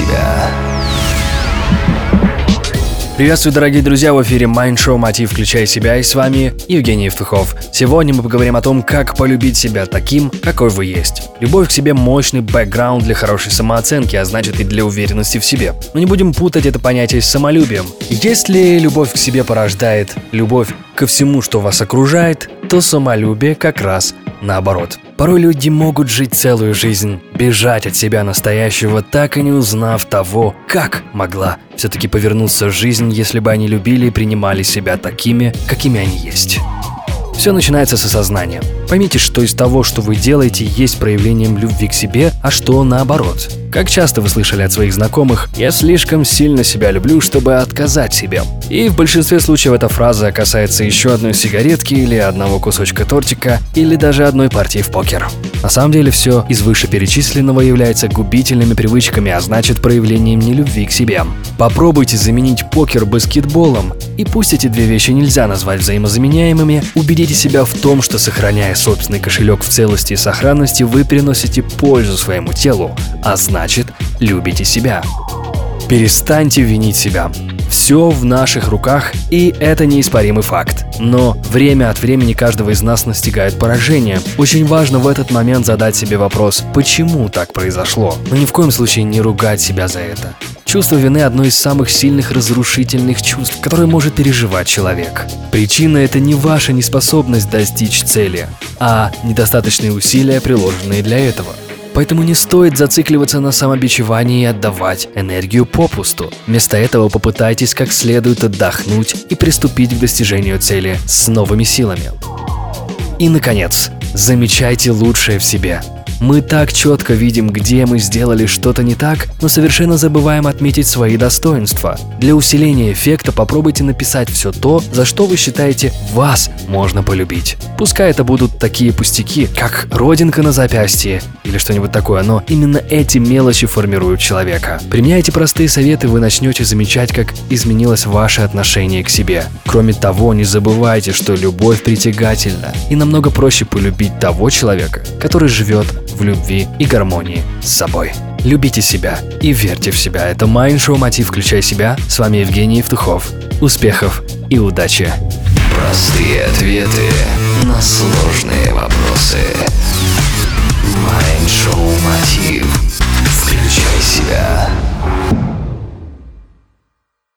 себя. Приветствую, дорогие друзья, в эфире Mind Show Мотив «Включай себя» и с вами Евгений Евтухов. Сегодня мы поговорим о том, как полюбить себя таким, какой вы есть. Любовь к себе – мощный бэкграунд для хорошей самооценки, а значит и для уверенности в себе. Но не будем путать это понятие с самолюбием. Если любовь к себе порождает любовь ко всему, что вас окружает, то самолюбие как раз наоборот. Порой люди могут жить целую жизнь, бежать от себя настоящего, так и не узнав того, как могла все-таки повернуться жизнь, если бы они любили и принимали себя такими, какими они есть. Все начинается с осознания. Поймите, что из того, что вы делаете, есть проявлением любви к себе, а что наоборот. Как часто вы слышали от своих знакомых «я слишком сильно себя люблю, чтобы отказать себе». И в большинстве случаев эта фраза касается еще одной сигаретки или одного кусочка тортика или даже одной партии в покер. На самом деле все из вышеперечисленного является губительными привычками, а значит проявлением нелюбви к себе. Попробуйте заменить покер баскетболом, и пусть эти две вещи нельзя назвать взаимозаменяемыми, убедите себя в том, что сохраняя собственный кошелек в целости и сохранности, вы приносите пользу своему телу, а значит любите себя. Перестаньте винить себя. Все в наших руках, и это неиспоримый факт. Но время от времени каждого из нас настигает поражение. Очень важно в этот момент задать себе вопрос, почему так произошло. Но ни в коем случае не ругать себя за это. Чувство вины – одно из самых сильных разрушительных чувств, которое может переживать человек. Причина – это не ваша неспособность достичь цели, а недостаточные усилия, приложенные для этого. Поэтому не стоит зацикливаться на самобичевании и отдавать энергию попусту. Вместо этого попытайтесь как следует отдохнуть и приступить к достижению цели с новыми силами. И, наконец, замечайте лучшее в себе – мы так четко видим, где мы сделали что-то не так, но совершенно забываем отметить свои достоинства. Для усиления эффекта попробуйте написать все то, за что вы считаете вас можно полюбить. Пускай это будут такие пустяки, как родинка на запястье или что-нибудь такое, но именно эти мелочи формируют человека. Применяйте простые советы, вы начнете замечать, как изменилось ваше отношение к себе. Кроме того, не забывайте, что любовь притягательна, и намного проще полюбить того человека, который живет в любви и гармонии с собой. Любите себя и верьте в себя. Это Show Мотив «Включай себя». С вами Евгений Евтухов. Успехов и удачи! Простые ответы на сложные вопросы.